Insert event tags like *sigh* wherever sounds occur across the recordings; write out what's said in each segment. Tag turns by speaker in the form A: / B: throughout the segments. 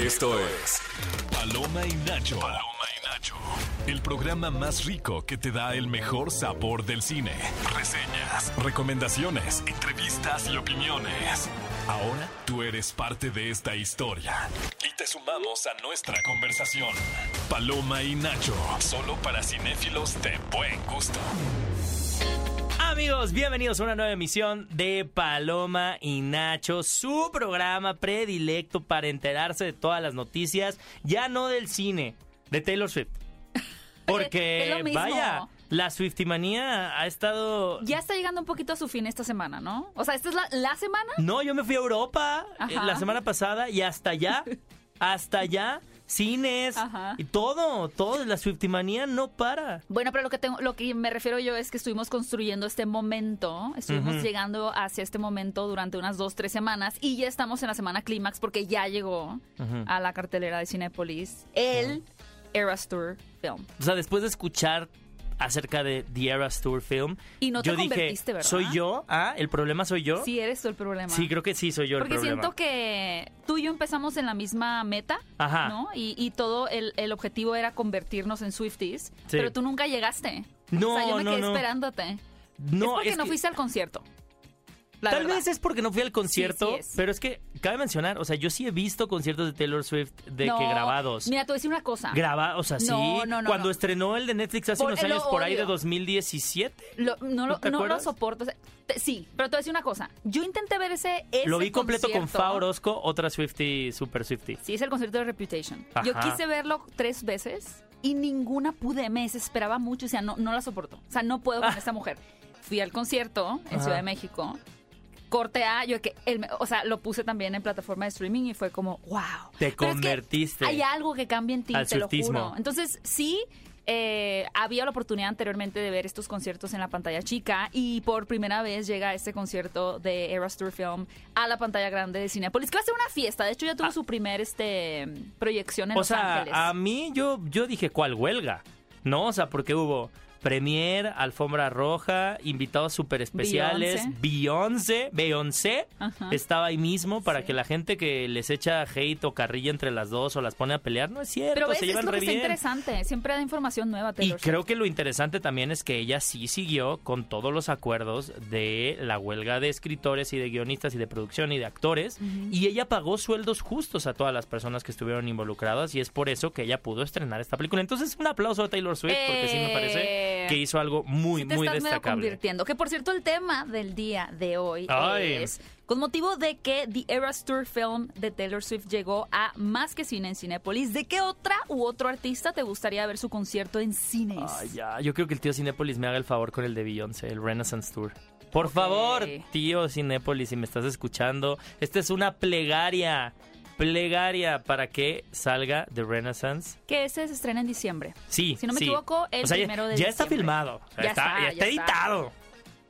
A: Esto es Paloma y Nacho. Paloma y Nacho. El programa más rico que te da el mejor sabor del cine. Reseñas, recomendaciones, entrevistas y opiniones. Ahora tú eres parte de esta historia. Y te sumamos a nuestra conversación. Paloma y Nacho. Solo para cinéfilos de buen gusto.
B: Amigos, bienvenidos a una nueva emisión de Paloma y Nacho, su programa predilecto para enterarse de todas las noticias, ya no del cine, de Taylor Swift. *laughs* Porque, vaya, la Swiftimanía ha estado...
C: Ya está llegando un poquito a su fin esta semana, ¿no? O sea, ¿esta es la, la semana?
B: No, yo me fui a Europa eh,
C: Ajá.
B: la semana pasada y hasta allá, *laughs* hasta allá, cines
C: Ajá.
B: y todo, todo, la Swiftimanía no para.
C: Bueno, pero lo que tengo, lo que me refiero yo es que estuvimos construyendo este momento, estuvimos llegando hacia este momento durante unas dos, tres semanas y ya estamos en la semana clímax porque ya llegó a la cartelera de Cinepolis el Eras Tour Film.
B: O sea, después de escuchar acerca de The Eras Tour Film,
C: Y no te
B: yo dije,
C: convertiste, ¿verdad?
B: ¿soy yo? Ah, ¿el problema soy yo?
C: Sí, eres tú el problema.
B: Sí, creo que sí soy yo el
C: Porque
B: problema.
C: siento que tú y yo empezamos en la misma meta,
B: Ajá.
C: ¿no? Y, y todo el, el objetivo era convertirnos en Swifties, pero tú nunca llegaste.
B: No,
C: o sea, yo me
B: no,
C: quedé
B: no.
C: esperándote.
B: No,
C: es porque
B: es
C: no
B: que-
C: fuiste al concierto. La
B: Tal
C: verdad.
B: vez es porque no fui al concierto,
C: Sí, sí es.
B: pero es que cabe mencionar, o sea, yo sí he visto conciertos de Taylor Swift de
C: No,
B: que grabados.
C: Mira, te voy a decir una cosa.
B: Graba, o sea, sí.
C: No, no, no,
B: Cuando estrenó el de Netflix hace
C: Por-
B: unos años por ahí de
C: odio.
B: 2017.
C: Lo- no lo,
B: ¿No te
C: lo soporto. o sea, te- sí, pero te voy a decir una cosa. Yo intenté ver ese, ese
B: Lo vi completo con. Fa Orozco, otra Swifty, super Swifty.
C: Sí, es el concierto de Reputation.
B: Ajá.
C: Yo quise verlo tres veces y ninguna pude. Me desesperaba mucho. O sea, no, no la soporto. O sea, no puedo con
B: Ah.
C: esta mujer. Fui al concierto en
B: Ajá.
C: Ciudad de México. Corte A, yo que el- o sea, lo puse también en plataforma de streaming y fue como, wow.
B: Te
C: Pero es que
B: convertiste.
C: hay algo que cambia en ti,
B: al
C: te lo
B: swiftismo.
C: juro. Entonces, sí, eh, había la oportunidad anteriormente de ver estos conciertos en la pantalla chica y por primera vez llega este concierto de Eras Tour Film a la pantalla grande de Cinepolis, que va a ser una fiesta. De hecho, ya tuvo
B: Ah.
C: su primer este, proyección en
B: O
C: Los
B: sea,
C: Ángeles.
B: a mí yo, yo dije, ¿cuál huelga? ¿No? O sea, porque hubo premier, alfombra roja, invitados súper especiales, Beyoncé, Beyoncé estaba ahí mismo para
C: Sí.
B: que la gente que les echa hate o carrilla entre las dos o las pone a pelear, no es cierto,
C: Pero ves,
B: se
C: es
B: llevan
C: que está
B: bien.
C: interesante. Siempre da información nueva,
B: Y creo que lo interesante también es que ella sí siguió con todos los acuerdos de la huelga de escritores y de guionistas y de producción y de actores. Y ella pagó sueldos justos a todas las personas que estuvieron involucradas y es por eso que ella pudo estrenar esta película. Entonces, un aplauso a Taylor Swift porque sí me parece Que hizo algo muy,
C: te
B: muy
C: estás medio
B: destacable.
C: convirtiendo. Que por cierto, el tema del día de hoy
B: Ay.
C: es con motivo de que The Eras Tour Film de Taylor Swift llegó a más que cine en Cinépolis. ¿De qué otra u otro artista te gustaría ver su concierto en cines?
B: Ay, ya, yo creo que el tío Cinépolis me haga el favor con el de Beyoncé, el Renaissance Tour. Por favor, tío Cinépolis, si me estás escuchando, esta es una plegaria, plegaria para que salga The Renaissance.
C: Que ese se estrena en diciembre.
B: Sí,
C: Si no me
B: sí.
C: equivoco, el
B: O sea, ya-
C: primero de
B: ya está
C: diciembre.
B: filmado, ya,
C: Ya
B: está,
C: está,
B: ya está
C: está.
B: editado.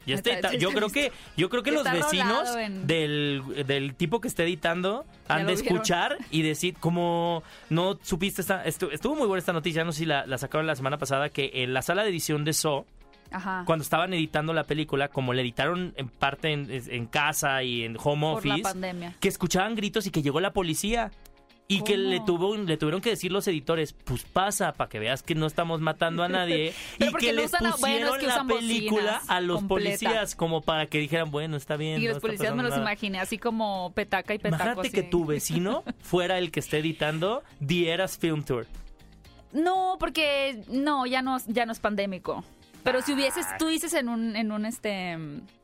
B: Ya está
C: Está-
B: editado. Yo
C: está
B: creo que yo creo que los
C: Está
B: vecinos
C: en-
B: del, del tipo que esté editando han de
C: vieron.
B: escuchar y decir como no supiste esta estu- estuvo muy buena esta noticia, no sé si la, la sacaron la semana pasada que en la sala de edición de So
C: Ajá.
B: cuando estaban editando la película, como la editaron en parte en, en casa y en home
C: Por la
B: office,
C: pandemia.
B: que escuchaban gritos y que llegó la policía. Y que le, tuvo, le tuvieron que decir los editores, pues pasa, para que veas que no estamos matando a nadie. *laughs* Y que
C: no
B: les
C: usan- bueno, es
B: pusieron
C: que
B: la película a los
C: completa.
B: policías, como para que dijeran, bueno, está bien.
C: Y
B: no
C: los policías me los
B: nada".
C: imaginé así como petaca y petaco.
B: Imagínate
C: así
B: que tu vecino *laughs* fuera el que esté editando The Eras Film Tour.
C: No, porque no, ya no, ya no es pandémico. Pero si hubieses, tú dices en un, en un este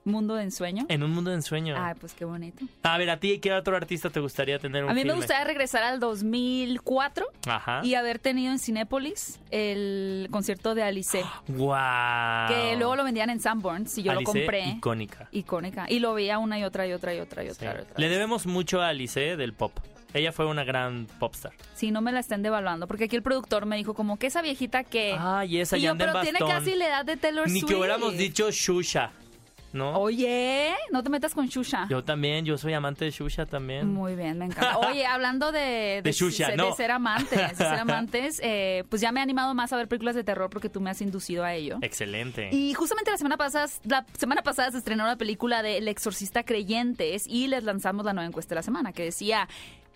C: mundo de ensueño.
B: En un mundo de ensueño.
C: Ay, pues qué bonito.
B: A ver, ¿a ti qué otro artista te gustaría tener un
C: A mí me gustaría regresar al 2004
B: Ajá.
C: y haber tenido en Cinépolis el concierto de Alice,
B: ¡Wow!
C: que luego lo vendían en Sanborns y yo
B: Alice,
C: lo compré.
B: icónica.
C: Icónica. Y lo veía una y otra y otra y otra y otra.
B: Le debemos mucho a Alice del pop. Ella fue una gran popstar.
C: Sí, no me la estén devaluando, porque aquí el productor me dijo como que esa viejita que...
B: Ay, esa
C: y
B: ya
C: yo, pero tiene casi la edad de Taylor
B: Ni
C: Swift.
B: que hubiéramos dicho Shusha, ¿no?
C: Oye, no te metas con Shusha.
B: Yo también, yo soy amante de Shusha también.
C: Muy bien, me encanta. Oye, hablando de,
B: De
C: de
B: no.
C: ser amantes, de ser *laughs* amantes, eh, pues ya me he animado más a ver películas de terror porque tú me has inducido a ello.
B: Excelente.
C: Y justamente la semana pasada, la semana pasada se estrenó la película de El Exorcista Creyentes y les lanzamos la nueva encuesta de la semana que decía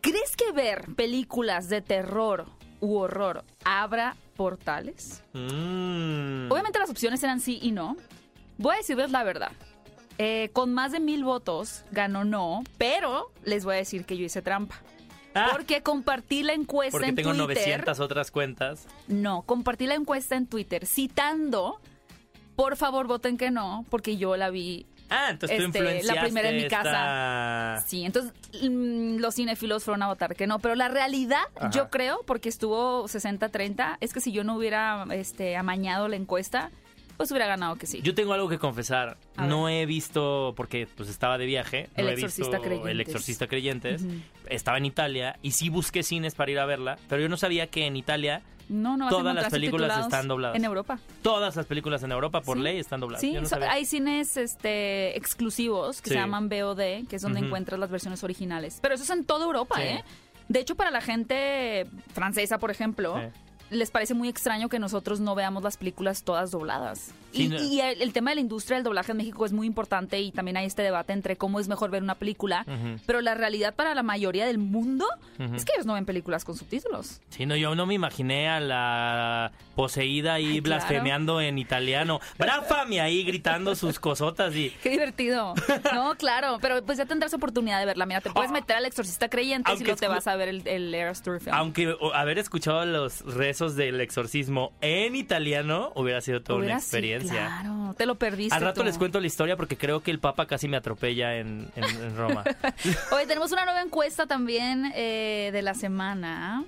C: ¿Crees que ver películas de terror u horror abra portales?
B: Mm.
C: Obviamente las opciones eran sí y no. Voy a decirles la verdad. Eh, con más de mil votos ganó no, pero les voy a decir que yo hice trampa.
B: Ah,
C: Porque compartí la encuesta
B: porque
C: en
B: tengo
C: Twitter.
B: 900 otras cuentas.
C: No, compartí la encuesta en Twitter citando, por favor voten que no, porque yo la vi.
B: Ah, entonces tú
C: Este, la primera en mi
B: esta-
C: Sí, entonces mm, los cinéfilos fueron a votar que no, pero la realidad,
B: Ajá.
C: yo creo, porque estuvo 60-30, es que si yo no hubiera este, amañado la encuesta, pues hubiera ganado que sí.
B: Yo tengo algo que confesar.
C: A
B: no he visto, porque pues estaba de viaje,
C: El
B: no he
C: Exorcista
B: visto
C: Creyentes.
B: El Exorcista Creyentes. Estaba en Italia y sí busqué cines para ir a verla, pero yo no sabía que en Italia
C: no, no
B: todas las películas están dobladas.
C: En Europa.
B: todas las películas en Europa por
C: Sí.
B: ley están dobladas.
C: Sí,
B: no
C: so- hay cines este, exclusivos que
B: Sí.
C: se llaman VOD, que es donde encuentras las versiones originales. Pero eso es en toda Europa. ¿eh? De hecho, para la gente francesa, por ejemplo,
B: Sí.
C: Les parece muy extraño que nosotros no veamos las películas todas dobladas.
B: Sí,
C: y
B: no.
C: y el, el tema de la industria del doblaje en México es muy importante y también hay este debate entre cómo es mejor ver una película. Pero la realidad para la mayoría del mundo es que ellos no ven películas con subtítulos.
B: Sí, no, yo no me imaginé a la poseída ahí
C: Ay, claro.
B: blasfemeando en italiano. Brafami ahí gritando sus cosotas y...
C: Qué divertido. *laughs* No, claro, pero pues ya tendrás oportunidad de verla. Mira, te puedes
B: Ah.
C: meter al exorcista creyente y
B: Aunque
C: luego te vas a ver el, el Eras Tour film.
B: Aunque haber escuchado los rezos del exorcismo en italiano hubiera sido toda
C: Hubiera
B: una experiencia.
C: claro, te lo perdiste.
B: Al rato
C: tú.
B: les cuento la historia porque creo que el Papa casi me atropella en, en- en Roma. *laughs*
C: Oye, tenemos una nueva encuesta también eh, de la semana.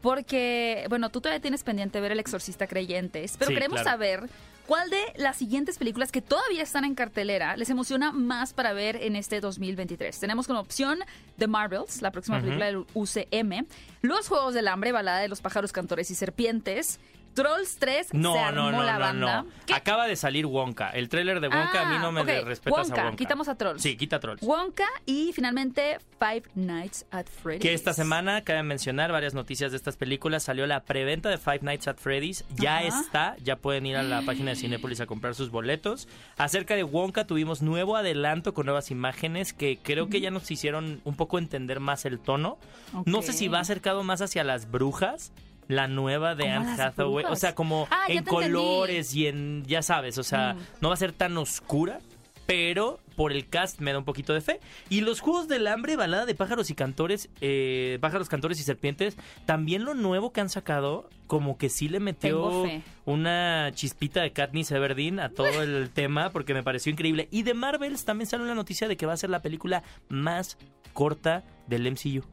C: Porque, bueno, tú todavía tienes pendiente ver El Exorcista Creyentes, pero
B: Sí,
C: queremos
B: claro.
C: saber cuál de las siguientes películas que todavía están en cartelera les emociona más para ver en este 2023. Tenemos como opción The Marvels, la próxima película del UCM, Los Juegos del Hambre, Balada de los Pájaros Cantores y Serpientes, Trolls 3,
B: No,
C: se
B: no,
C: armó
B: no,
C: la
B: no,
C: banda.
B: no.
C: ¿Qué?
B: Acaba de salir Wonka. El tráiler de Wonka a mí no me
C: Ah,
B: de-
C: ok.
B: respetas
C: Wonka,
B: a Wonka.
C: quitamos a Trolls.
B: Sí, quita Trolls.
C: Wonka y finalmente Five Nights at Freddy's.
B: Que esta semana, cabe mencionar varias noticias de estas películas. Salió la preventa de Five Nights at Freddy's. Ya está, ya pueden ir a la página de Cinépolis a comprar sus boletos. Acerca de Wonka, tuvimos nuevo adelanto con nuevas imágenes que creo que ya nos hicieron un poco entender más el tono. No sé si va acercado más hacia las brujas. La nueva de
C: ¿Cómo
B: Anne Hathaway. O sea, como
C: Ah,
B: en
C: entendí.
B: colores y en. Ya sabes, o sea,
C: Mm.
B: no va a ser tan oscura. Pero por el cast me da un poquito de fe. Y los Juegos del Hambre, balada de pájaros y cantores, eh, pájaros, cantores y serpientes, también lo nuevo que han sacado, como que sí le metió una chispita de Katniss Everdeen a todo *laughs* el tema, porque me pareció increíble. Y de Marvels también sale una noticia de que va a ser la película más corta del MCU.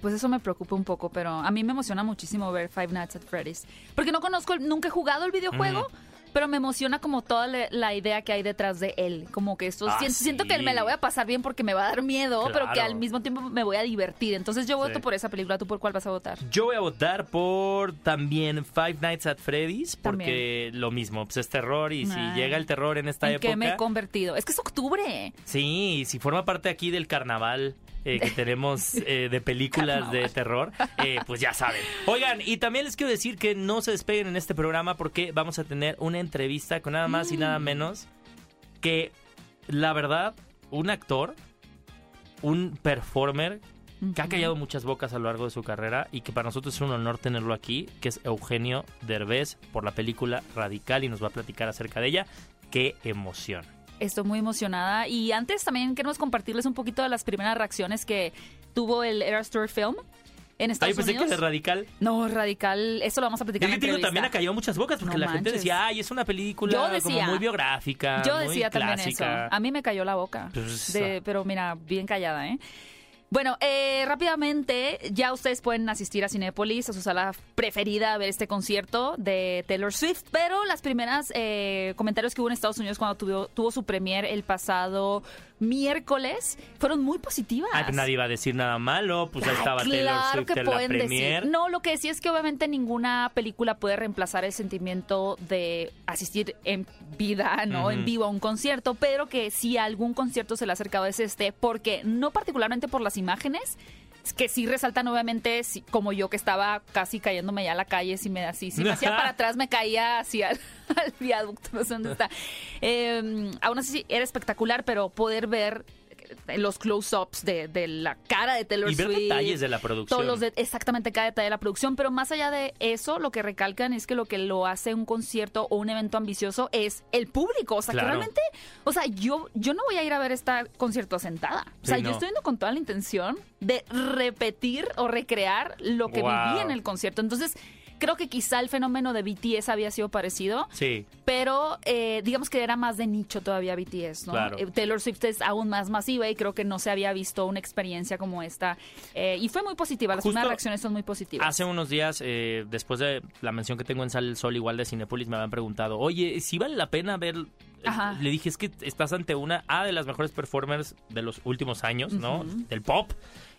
C: Pues eso me preocupa un poco, pero a mí me emociona muchísimo ver Five Nights at Freddy's. Porque no conozco, nunca he jugado el videojuego, pero me emociona como toda la idea que hay detrás de él. Como que esto,
B: Ah,
C: siento, siento que me la voy a pasar bien porque me va a dar miedo, pero que al mismo tiempo me voy a divertir. Entonces yo voto
B: Sí.
C: por esa película. ¿Tú por cuál vas a votar?
B: Yo voy a votar por también Five Nights at Freddy's, porque lo mismo, pues es terror y si llega el terror en esta
C: ¿En
B: época...
C: qué me he convertido? Es que es octubre.
B: Sí, y si forma parte aquí del carnaval eh, que tenemos eh, de películas *laughs* de terror, eh, pues ya saben. Oigan, y también les quiero decir que no se despeguen en este programa porque vamos a tener una entrevista con nada más y nada
C: Mm.
B: menos que, la verdad, un actor, un performer que ha callado muchas bocas a lo largo de su carrera y que para nosotros es un honor tenerlo aquí, que es Eugenio Derbez por la película Radical y nos va a platicar acerca de ella. ¡Qué emoción!
C: Estoy muy emocionada. Y antes también queremos compartirles un poquito de las primeras reacciones que tuvo el Tour Film en
B: Ay,
C: Estados
B: pensé que de Radical
C: No, radical. Eso lo vamos a platicar
B: Es
C: en
B: que digo, también callado muchas bocas porque
C: No
B: la gente decía, ay, es una película
C: Yo decía.
B: como muy biográfica,
C: Yo
B: muy
C: decía también
B: clásica.
C: eso. A mí me cayó la boca.
B: Pues,
C: De- pero mira, bien callada, ¿eh? Bueno, eh, rápidamente, ya ustedes pueden asistir a Cinépolis, a su sala preferida, a ver este concierto de Taylor Swift, pero las primeras eh, comentarios que hubo en Estados Unidos cuando tuvo, tuvo su premier el pasado miércoles fueron muy positivas.
B: Ay, pues nadie iba a decir nada malo, pues ahí estaba Taylor
C: claro
B: Swift
C: que
B: en la
C: pueden
B: premier.
C: decir. No, lo que sí es que obviamente ninguna película puede reemplazar el sentimiento de asistir en vida, ¿no? En vivo a un concierto, pero que si algún concierto se le ha acercado es este, porque no particularmente por las imágenes, es que sí resaltan obviamente, si- como yo que estaba casi cayéndome ya a la calle, si me así, si me hacía *laughs* para atrás me caía hacia al, *laughs* al viaducto, no sé dónde está. Eh, aún así era espectacular, pero poder ver los close-ups de, de la cara de Taylor
B: Y ver
C: Swift.
B: detalles de la producción.
C: Todos los de- exactamente cada detalle de la producción, pero más allá de eso, lo que recalcan es que lo que lo hace un concierto o un evento ambicioso es el público. O sea,
B: Claro.
C: que realmente, o sea, yo, yo no voy a ir a ver este concierto sentada. O sea,
B: Sí,
C: yo estoy yendo con toda la intención de repetir o recrear lo que
B: Wow.
C: viví en el concierto. Entonces, creo que quizá el fenómeno de BTS había sido parecido,
B: Sí,
C: pero eh, digamos que era más de nicho todavía BTS, ¿no?
B: Claro.
C: Eh, Taylor Swift es aún más masiva y creo que no se había visto una experiencia como esta. Eh, y fue muy positiva, las
B: Justo
C: primeras reacciones son muy positivas.
B: Hace unos días, eh, después de la mención que tengo en Sale el Sol, igual de Cinepolis, me habían preguntado, oye, si vale la pena ver...
C: Ajá.
B: Le dije, es que estás ante una A de las mejores performers de los últimos años, ¿no? Del pop.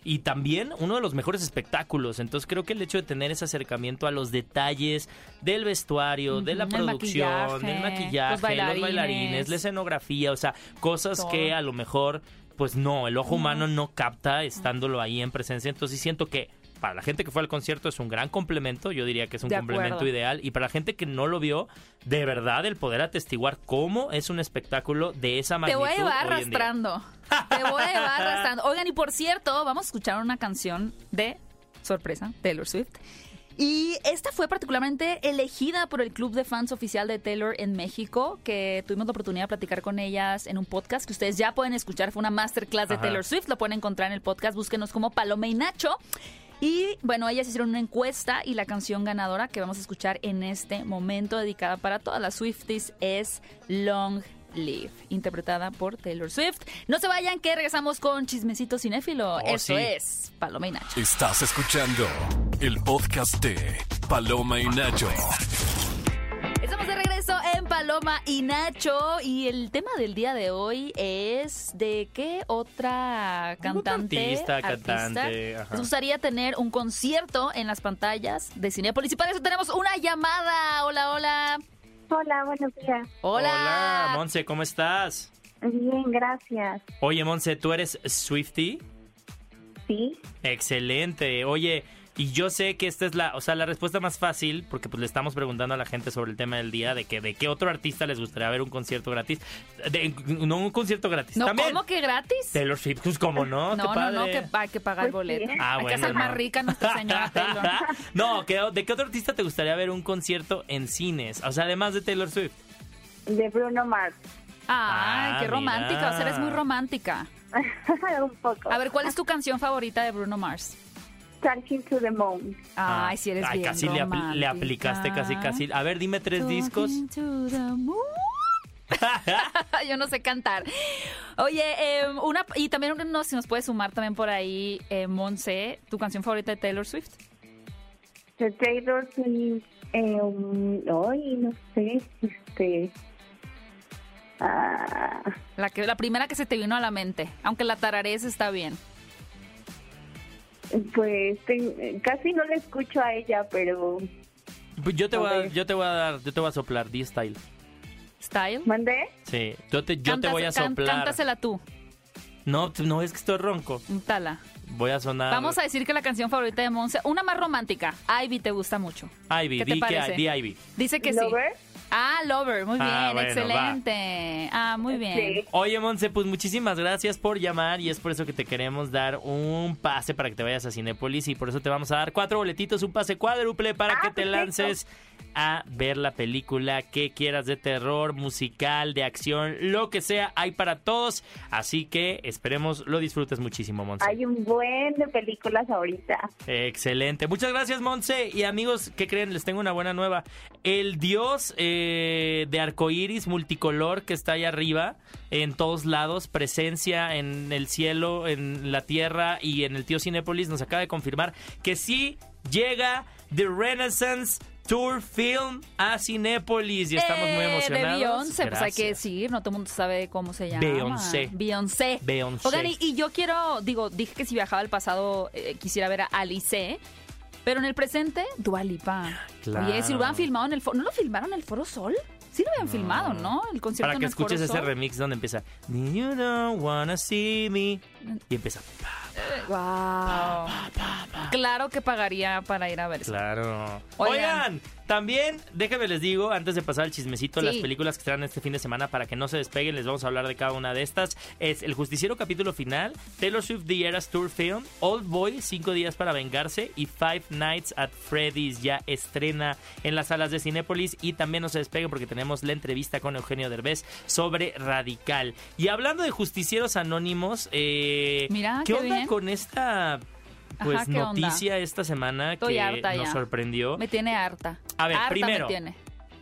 B: Y también uno de los mejores espectáculos. Entonces creo que el hecho de tener ese acercamiento a los detalles del vestuario, de la producción,
C: maquillaje,
B: del maquillaje,
C: los
B: los
C: bailarines.
B: bailarines, la escenografía, o sea, cosas
C: Todo.
B: que a lo mejor, pues no, el ojo humano no capta estándolo ahí en presencia. Entonces siento que para la gente que fue al concierto es un gran complemento, yo diría que es un
C: De
B: complemento
C: acuerdo.
B: ideal. Y para la gente que no lo vio, de verdad el poder atestiguar cómo es un espectáculo de esa
C: Te
B: magnitud.
C: voy a llevar arrastrando. Te voy a llevar arrastrando. Oigan, y por cierto, vamos a escuchar una canción de sorpresa, Taylor Swift. Y esta fue particularmente elegida por el club de fans oficial de Taylor en México, que tuvimos la oportunidad de platicar con ellas en un podcast que ustedes ya pueden escuchar. Fue una masterclass de
B: Ajá.
C: Taylor Swift, lo pueden encontrar en el podcast. Búsquenos como Paloma y Nacho. Y bueno, ellas hicieron una encuesta y la canción ganadora que vamos a escuchar en este momento, dedicada para todas las Swifties, es Long Live, interpretada por Taylor Swift. No se vayan, que regresamos con Chismecito Cinéfilo.
B: Oh,
C: Eso
B: sí.
C: es Paloma y Nacho.
A: Estás escuchando el podcast de Paloma y Nacho.
C: Estamos de regreso en Paloma y Nacho y el tema del día de hoy es de qué otra cantante,
B: artista, cantante, ajá.
C: les gustaría tener un concierto en las pantallas de Cinepolis y para eso tenemos una llamada. Hola, hola.
D: Hola, buenos días.
C: Hola.
B: Hola, Monse, ¿cómo estás?
D: Bien, gracias.
B: Oye, Monse, ¿tú eres Swifty?
D: Sí,
B: Excelente. Oye, y yo sé que esta es la, o sea, la respuesta más fácil, porque pues le estamos preguntando a la gente sobre el tema del día, de que de qué otro artista les gustaría ver un concierto gratis. De- no un concierto gratis.
C: No,
B: También.
C: ¿cómo que gratis?
B: Taylor Swift, pues cómo no,
C: no,
B: qué
C: no,
B: padre.
C: no, que hay que pagar el
D: sí.
C: boleto.
B: Ah,
C: hay
B: bueno,
C: que hacer más
B: no.
C: rica nuestra señora *laughs* Taylor.
B: no, ¿qué- ¿de qué otro artista te gustaría ver un concierto en cines? O sea, además de Taylor Swift.
D: de Bruno Mars.
C: Ay,
B: Ah,
C: qué romántica. O sea, eres muy romántica. *laughs*
D: Un poco.
C: A ver, ¿cuál es tu canción favorita de Bruno Mars?
D: Talking to the Moon.
C: Ay, si eres
B: Ah, Ay,
C: bien
B: casi le, apl- le aplicaste, casi, casi. A ver, dime tres discos.
C: Talking to the moon. *laughs* *laughs* Yo no sé cantar. Oye, eh, una y también no, si nos puedes sumar también por ahí, eh, Monse, tu canción favorita de Taylor Swift.
D: De Taylor Swift. Eh, um, ay, no sé. Este. Ah,
C: La que la primera que se te vino a la mente, aunque la tararees está bien.
D: Pues ten- casi no le escucho a ella, pero.
B: Pues yo te
D: A
B: voy a, yo te voy a dar, yo te voy a soplar, D-Style.
C: Style.
D: ¿Mandé?
B: Sí, yo te, yo te voy a
C: can-
B: soplar.
C: Cántasela tú,
B: No, no es que estoy ronco.
C: Tala.
B: Voy a sonar.
C: Vamos a decir que la canción favorita de Monse, una más romántica, Ivy te gusta mucho.
B: Ivy,
C: ¿Qué te
B: di que
C: parece?
B: di Ivy.
C: Dice que sí.
D: ¿Lover?
C: Ah, Lover, muy bien,
B: Ah, bueno,
C: excelente. Ah, muy bien.
D: Sí.
B: Oye, Monse, pues muchísimas gracias por llamar y es por eso que te queremos dar un pase para que te vayas a Cinépolis y por eso te vamos a dar cuatro boletitos, un pase cuádruple para
D: Ah,
B: que te
D: perfecto.
B: lances a ver la película que quieras de terror, musical, de acción, lo que sea, hay para todos. Así que esperemos lo disfrutes muchísimo, Monse.
D: Hay un buen de películas ahorita.
B: Excelente. Muchas gracias, Monse. Y amigos, ¿qué creen? Les tengo una buena nueva. El dios eh, de arcoíris multicolor que está ahí arriba, en todos lados, presencia en el cielo, en la tierra y en el tío Cinépolis, nos acaba de confirmar que sí llega The Renaissance Tour Film a Cinépolis y estamos muy
C: Eh,
B: emocionados.
C: De Beyoncé, pues hay que decir, no todo el mundo sabe cómo se llama.
B: Beyoncé.
C: Beyoncé.
B: Beyoncé.
C: Oigan, y, y yo quiero, digo, dije que si viajaba al pasado eh, quisiera ver a Alice, pero en el presente, Dua Lipa.
B: Claro.
C: Oye, si lo hubieran filmado en el foro, ¿no lo filmaron en el Foro Sol? Sí lo habían filmado, ¿no? El concierto
B: Para
C: en
B: que
C: Foro
B: escuches ese
C: Sol.
B: remix donde empieza You don't wanna see me y empieza
C: Wow. claro que pagaría para ir a ver eso.
B: Claro.
C: Oigan.
B: Oigan, también, déjenme les digo, antes de pasar al chismecito,
C: Sí.
B: las películas que estarán este fin de semana para que no se despeguen, les vamos a hablar de cada una de estas. Es El Justiciero capítulo final, Taylor Swift The Eras Tour Film, Old Boy, Cinco días para vengarse y Five Nights at Freddy's ya estrena en las salas de Cinépolis y también no se despeguen porque tenemos la entrevista con Eugenio Derbez sobre Radical. Y hablando de justicieros anónimos, eh,
C: Mira,
B: ¿qué
C: qué
B: onda
C: bien.
B: con esta... Pues
C: Ajá, ¿qué onda?
B: noticia esta semana
C: Estoy
B: que
C: harta
B: nos sorprendió.
C: Me tiene harta.
B: A ver,
C: harta
B: primero.
C: me tiene.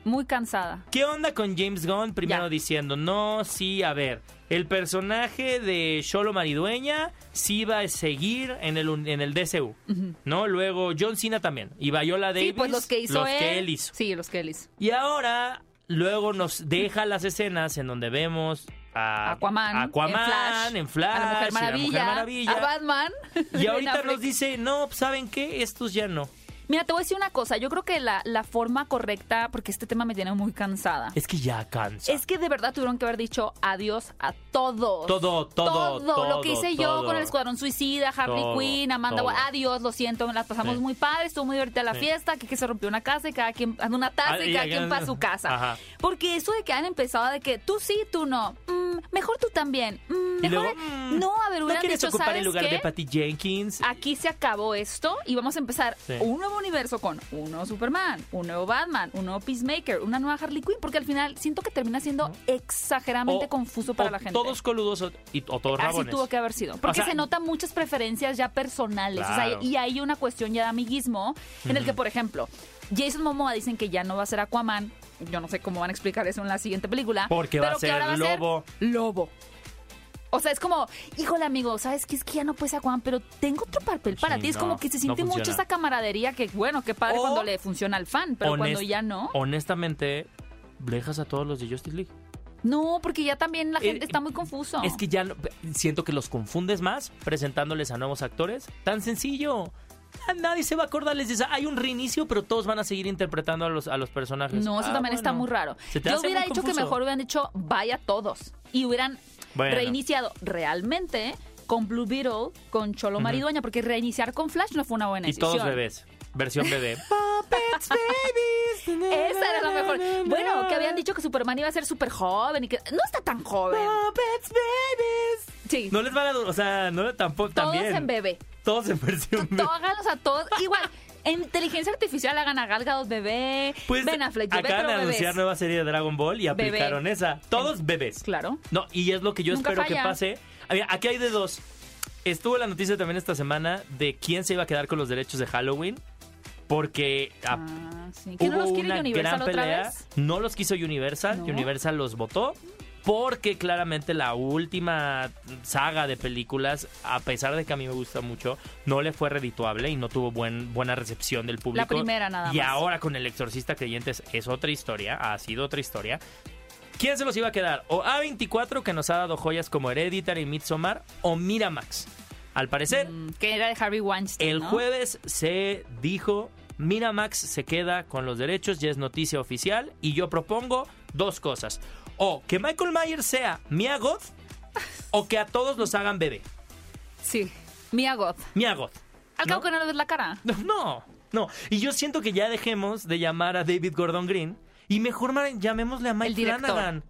C: Muy cansada.
B: ¿Qué onda con James Gunn? Primero
C: Ya.
B: diciendo, no, sí, a ver, el personaje de Sholo Maridueña sí va a seguir en el, un- en el DCU, ¿no? Luego John Cena también, y Viola Davis,
C: sí, pues los que hizo
B: los
C: él.
B: que él hizo.
C: Sí, los que él hizo.
B: Y ahora, luego nos deja las escenas en donde vemos a
C: Aquaman,
B: Aquaman, en Flash,
C: a la Mujer
B: y la
C: Maravilla,
B: Mujer Maravilla.
C: a Batman.
B: Y *laughs* ahorita nos dice, no, ¿saben qué? Estos ya no.
C: Mira, te voy a decir una cosa. Yo creo que la, la forma correcta, porque este tema me tiene muy cansada.
B: Es que ya cansa.
C: Es que de verdad tuvieron que haber dicho adiós a todos.
B: Todo, todo, todo,
C: lo que hice yo
B: todo.
C: con el Escuadrón Suicida, Harley
B: Todo,
C: Quinn, Amanda
B: todo.
C: Adiós, lo siento, me las pasamos
B: Sí.
C: muy padre, estuvo muy divertida la
B: Sí.
C: fiesta, que, que se rompió una casa y cada quien, una taza
B: Ah,
C: y
B: y
C: cada quien para su casa.
B: Ajá.
C: Porque eso de que han empezado de que tú sí, tú no, mm, mejor tú también, mm, mejor-
B: mm,
C: no, a ver,
B: ¿No quieres
C: dicho,
B: ocupar
C: ¿sabes
B: el lugar
C: qué?
B: de Patty Jenkins?
C: Aquí se acabó esto y vamos a empezar
B: Sí.
C: un nuevo universo con un nuevo Superman, un nuevo Batman, un nuevo Peacemaker, una nueva Harley Quinn, porque al final siento que termina siendo exageradamente
B: O-
C: confuso para
B: o
C: la gente.
B: Todos coludos o, y- o todos
C: Así
B: rabones.
C: tuvo que haber sido. Porque
B: sea,
C: se notan muchas preferencias ya personales. sea, y hay una cuestión ya de amiguismo en el que, por ejemplo, Jason Momoa dicen que ya no va a ser Aquaman. Yo no sé cómo van a explicar eso en la siguiente película.
B: Porque va a
C: que
B: ser
C: ahora va a ser
B: lobo.
C: O sea, es como, híjole, amigo, ¿sabes qué? Es que ya no puedes ser Aquaman, pero tengo otro papel para
B: Sí,
C: ti. Es
B: no,
C: como que se
B: no
C: siente mucho
B: funciona.
C: esa camaradería que, bueno, qué padre
B: O-
C: cuando le funciona al fan, pero cuando ya no.
B: Honestamente, dejas a todos los de Justice League.
C: No, porque ya también la
B: Eh,
C: gente está muy confuso.
B: Es que ya no- siento que los confundes más presentándoles a nuevos actores. Tan sencillo. A nadie se va a acordar, les dice, hay un reinicio, pero todos van a seguir interpretando a los, a los personajes.
C: No, eso
B: Ah,
C: también está muy raro.
B: ¿Se te
C: Yo hubiera dicho que mejor hubieran dicho vaya todos y hubieran
B: Bueno.
C: reiniciado realmente con Blue Beetle, con Cholo Maridueña, porque reiniciar con Flash no fue una buena
B: Y
C: decisión.
B: todos bebés. Versión bebé. *laughs* Puppets, babies. *laughs*
C: Esa era la mejor. Bueno, que habían dicho que Superman iba a ser súper joven y que no está tan joven.
B: Puppets, babies.
C: Sí,
B: No les van a... O sea, no tampoco
C: todos
B: también.
C: en bebé.
B: Todos en versión bebé.
C: Todos, háganlos a todos. Igual, *laughs* inteligencia artificial hagan a Gal Gadot bebé,
B: Pues
C: Ben Affleck bebé,
B: acaban de anunciar
C: bebés.
B: nueva serie de Dragon Ball y
C: Bebé.
B: aplicaron esa. Todos bebés.
C: Claro.
B: No, y es lo que yo
C: Nunca
B: espero que pase. A ver, aquí hay de dos. Estuvo la noticia también esta semana de quién se iba a quedar con los derechos de Halloween. Porque a-
C: Ah, sí. ¿Que no
B: hubo
C: los quiere
B: una
C: Universal
B: gran
C: otra
B: pelea.
C: vez?
B: No los quiso Universal.
C: No.
B: Universal los votó. Porque claramente la última saga de películas, a pesar de que a mí me gusta mucho, no le fue redituable y no tuvo buen, buena recepción del público.
C: primera nada
B: Y
C: más.
B: ahora con El Exorcista Creyentes es otra historia, ha sido otra historia. ¿Quién se los iba a quedar? O A24, que nos ha dado joyas como Hereditary y Midsommar, o Miramax. Al parecer,
C: Mm, Que era de Harvey Weinstein.
B: el
C: ¿no?
B: jueves se dijo, Miramax se queda con los derechos, ya es noticia oficial, y yo propongo dos cosas. O que Michael Myers sea Mia Goth, o que a todos los hagan bebé.
C: Sí. Mia Goth.
B: Mia Goth.
C: Al
B: ¿no?
C: cabo que no le ves la cara.
B: No, no, no. Y yo siento que ya dejemos de llamar a David Gordon Green y mejor llamémosle a Mike. Flanagan.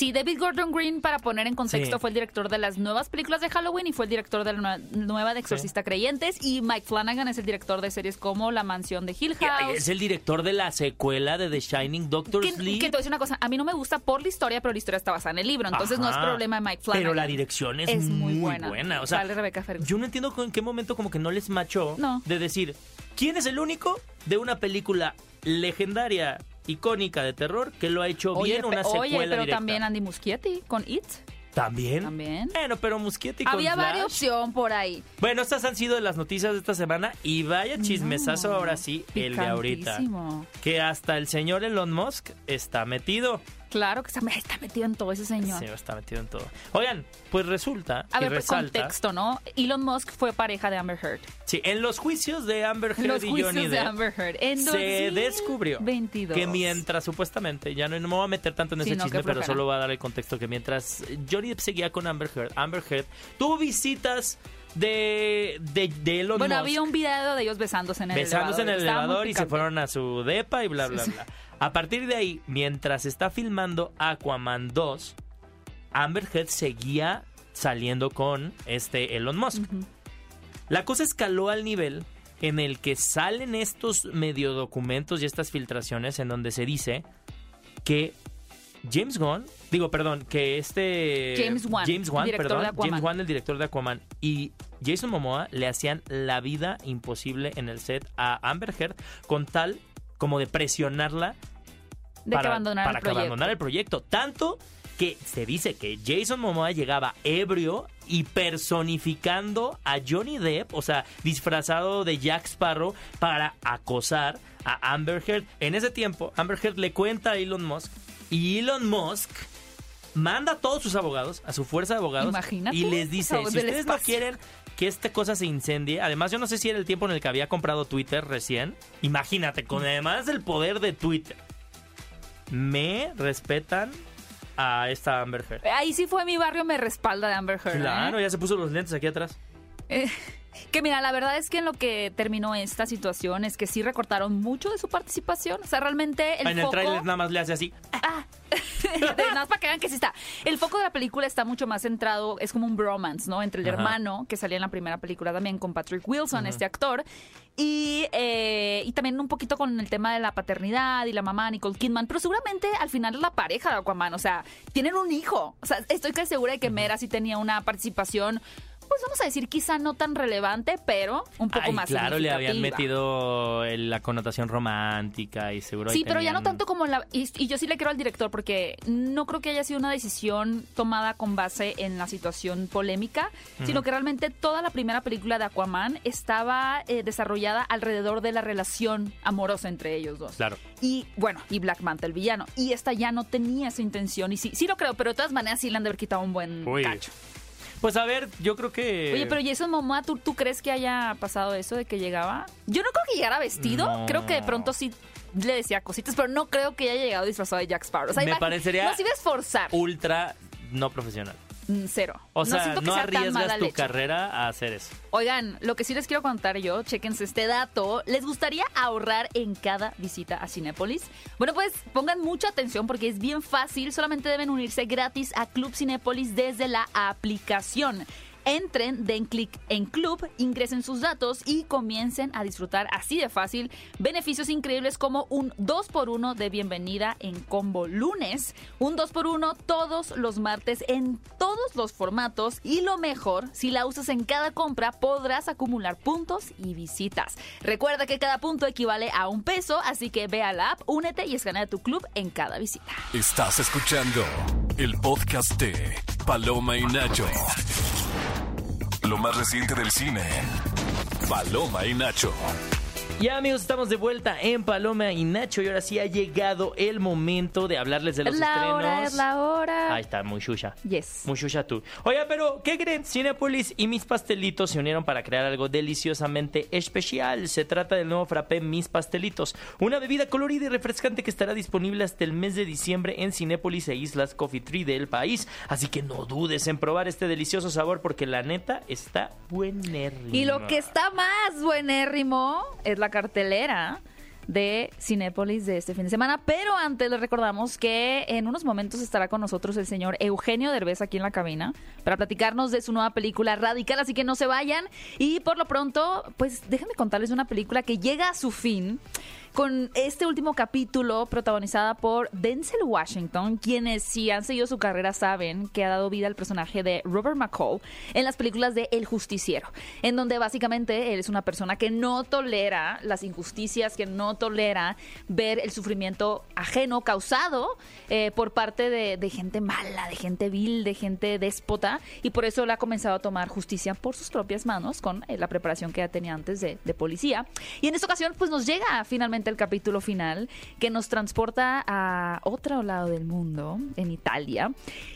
C: Sí, David Gordon Green, para poner en contexto,
B: Sí.
C: fue el director de las nuevas películas de Halloween y fue el director de la nue- nueva de Exorcista Creyentes. Y Mike Flanagan es el director de series como La Mansión de Hill House.
B: Es el director de la secuela de The Shining Doctor Sleep.
C: que te voy a decir una cosa, a mí no me gusta por la historia, pero la historia está basada en el libro, entonces no es problema de Mike Flanagan.
B: Pero la dirección es,
C: Es muy buena.
B: buena. O sea,
C: Sale Rebecca Ferguson.
B: yo no entiendo en qué momento como que no les machó
C: No.
B: de decir quién es el único de una película legendaria, icónica de terror que lo ha hecho
C: Oye,
B: bien una secuela
C: oye, pero
B: directa.
C: también Andy Muschietti con It.
B: ¿También?
C: También.
B: Bueno, pero Muschietti con
C: Había
B: Flash.
C: varias opción por ahí.
B: Bueno, estas han sido las noticias de esta semana y vaya chismesazo
C: No,
B: ahora sí, el de ahorita. Que hasta el señor Elon Musk está metido.
C: Claro que está, está metido en todo ese señor.
B: Sí, está metido en todo. Oigan, pues resulta
C: A
B: y
C: ver, pues,
B: resalta.
C: contexto, ¿no? Elon Musk fue pareja de Amber Heard.
B: Sí, en los juicios de Amber Heard
C: Los
B: y
C: juicios
B: Johnny
C: de
B: Depp
C: Amber Heard. En
B: se
C: 2022.
B: descubrió que mientras supuestamente, ya no, no me voy a meter tanto en
C: Sí,
B: ese
C: no,
B: chisme, pero solo voy a dar el contexto que mientras Johnny Depp seguía con Amber Heard, Amber Heard tuvo visitas de, de, de Elon
C: Bueno,
B: Musk.
C: había un video de ellos besándose en el
B: besándose en
C: elevador.
B: el
C: Estaba muy
B: elevador y se fueron a su depa y bla, bla,
C: Sí,
B: bla. A partir de ahí, mientras está filmando Aquaman 2, Amber Heard seguía saliendo con este Elon Musk. La cosa escaló al nivel en el que salen estos medio documentos y estas filtraciones en donde se dice que James Gunn, digo, perdón, que este
C: James Wan,
B: James Wan, perdón. James Wan, el director de Aquaman y Jason Momoa le hacían la vida imposible en el set a Amber Heard con tal como de presionarla
C: De que
B: para
C: el
B: que
C: proyecto.
B: abandonara el proyecto. Tanto que se dice que Jason Momoa llegaba ebrio y personificando a Johnny Depp, o sea, disfrazado de Jack Sparrow para acosar a Amber Heard. En ese tiempo, Amber Heard le cuenta a Elon Musk y Elon Musk manda a todos sus abogados, a su fuerza de abogados,
C: Imagínate,
B: y les dice, si ustedes no
C: espacio".
B: quieren que esta cosa se incendie, además yo no sé si era el tiempo en el que había comprado Twitter recién, imagínate, con además el poder de Twitter, me respetan a esta Amber Heard.
C: Ahí sí fue mi barrio, me respalda de Amber Heard. ¿eh?
B: Claro, ya se puso los lentes aquí atrás.
C: Eh, que mira, la verdad es que en lo que terminó esta situación es que sí recortaron mucho de su participación. O sea, realmente el
B: en el
C: foco...
B: tráiler nada más le hace así.
C: Ah, *laughs* nada más para que vean que sí está. El foco de la película está mucho más centrado, es como un bromance, ¿no? Entre el
B: Ajá.
C: hermano, que salía en la primera película también con Patrick Wilson, este actor, y, eh, y también un poquito con el tema de la paternidad y la mamá Nicole Kidman. Pero seguramente al final es la pareja de Aquaman, o sea, tienen un hijo. O sea, estoy casi segura de que Mera sí tenía una participación. Pues vamos a decir, quizá no tan relevante, pero un poco
B: Ay,
C: más
B: claro, le habían metido la connotación romántica y seguro ahí
C: Sí, pero ya no tanto como la... Y, y yo sí le quiero al director porque no creo que haya sido una decisión tomada con base en la situación polémica, sino que realmente toda la primera película de Aquaman estaba eh, desarrollada alrededor de la relación amorosa entre ellos dos.
B: Claro.
C: Y bueno, y Black Manta, el villano. Y esta ya no tenía esa intención. Y sí, sí lo creo, pero de todas maneras sí le han de haber quitado un buen
B: Uy.
C: cacho.
B: Pues a ver, yo creo que...
C: Oye, pero Jason Momoa, ¿tú, ¿tú crees que haya pasado eso de que llegaba? Yo no creo que llegara vestido.
B: No.
C: Creo que de pronto sí le decía cositas, pero no creo que haya llegado disfrazado de Jack Sparrow. O sea,
B: Me parecería
C: No se iba a esforzar.
B: ultra no profesional.
C: Mm, Cero.
B: O sea,
C: siento
B: no,
C: tan
B: arriesgas tu
C: leche.
B: carrera a hacer eso.
C: Oigan, lo que sí les quiero contar yo, chequense este dato. ¿Les gustaría ahorrar en cada visita a Cinépolis? Bueno, pues pongan mucha atención porque es bien fácil. Solamente deben unirse gratis a Club Cinépolis desde la aplicación. Entren, den clic en Club, ingresen sus datos y comiencen a disfrutar así de fácil beneficios increíbles como un 2x1 de bienvenida en combo lunes, un 2x1 todos los martes en todos los formatos y lo mejor, si la usas en cada compra podrás acumular puntos y visitas. Recuerda que cada punto equivale a un peso, así que ve a la app, únete y escanea tu club en cada visita.
A: Estás escuchando el podcast de Paloma y Nacho. Lo más reciente del cine. Paloma y Nacho.
B: Ya amigos, estamos de vuelta en Paloma y Nacho y ahora sí ha llegado el momento de hablarles de los
C: la
B: estrenos.
C: hora, es la hora.
B: Ahí está, muy shusha.
C: Yes.
B: Muy shusha tú. Oiga, pero ¿qué creen? Cinepolis y Mis Pastelitos se unieron para crear algo deliciosamente especial. Se trata del nuevo frappé Mis Pastelitos, una bebida colorida y refrescante que estará disponible hasta el mes de diciembre en Cinépolis e Islas Coffee Tree del país. Así que no dudes en probar este delicioso sabor porque la neta está buenérrimo.
C: Y lo que está más buenérrimo es la cartelera de Cinépolis de este fin de semana. Pero antes les recordamos que en unos momentos estará con nosotros el señor Eugenio Derbez aquí en la cabina para platicarnos de su nueva película Radical, así que no se vayan. Y por lo pronto, pues déjenme contarles una película que llega a su fin con este último capítulo protagonizada por Denzel Washington, quienes si han seguido su carrera saben que ha dado vida al personaje de Robert McCall en las películas de El Justiciero, en donde básicamente él es una persona que no tolera las injusticias, que no tolera ver el sufrimiento ajeno causado eh, por parte de, gente mala, de gente vil, de gente déspota, y por eso él ha comenzado a tomar justicia por sus propias manos con eh, la preparación que ya tenía antes de, de policía. Y en esta ocasión pues nos llega finalmente justamente el capítulo final que nos transporta a otro lado del mundo, en Italia.